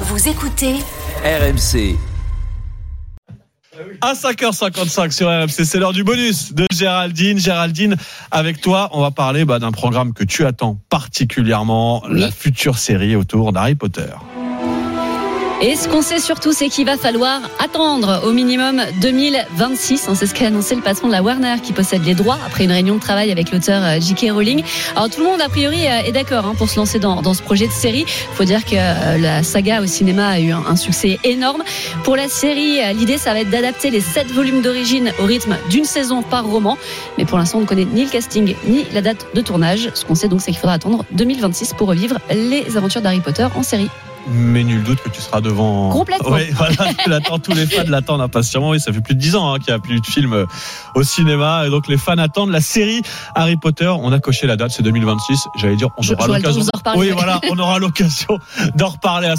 Vous écoutez RMC. À 5h55 sur RMC, c'est l'heure du bonus de Géraldine. Géraldine, avec toi, on va parler bah, d'un programme que tu attends particulièrement, Oui. la future série autour d'Harry Potter. Et ce qu'on sait surtout, c'est qu'il va falloir attendre au minimum 2026. hein, C'est ce qu'a annoncé le patron de la Warner qui possède les droits après une réunion de travail avec l'auteur euh, J.K. Rowling. Alors tout le monde, a priori, euh, est d'accord hein, pour se lancer dans, ce projet de série. faut dire que euh, la saga au cinéma a eu un, succès énorme. Pour la série, l'idée, ça va être d'adapter les sept volumes d'origine au rythme d'une saison par roman. Mais pour l'instant, on ne connaît ni le casting ni la date de tournage. Ce qu'on sait donc, c'est qu'il faudra attendre 2026 pour revivre les aventures d'Harry Potter en série. Mais nul doute que tu seras devant. Complètement. Oui, voilà, tu l'attends, tous les fans l'attendent impatiemment. Oui, ça fait plus de 10 ans hein, qu'il n'y a plus de film euh, au cinéma. Et donc les fans attendent la série Harry Potter. On a coché la date, c'est 2026. J'allais dire, on aura l'occasion. Oui, voilà, on aura l'occasion d'en reparler à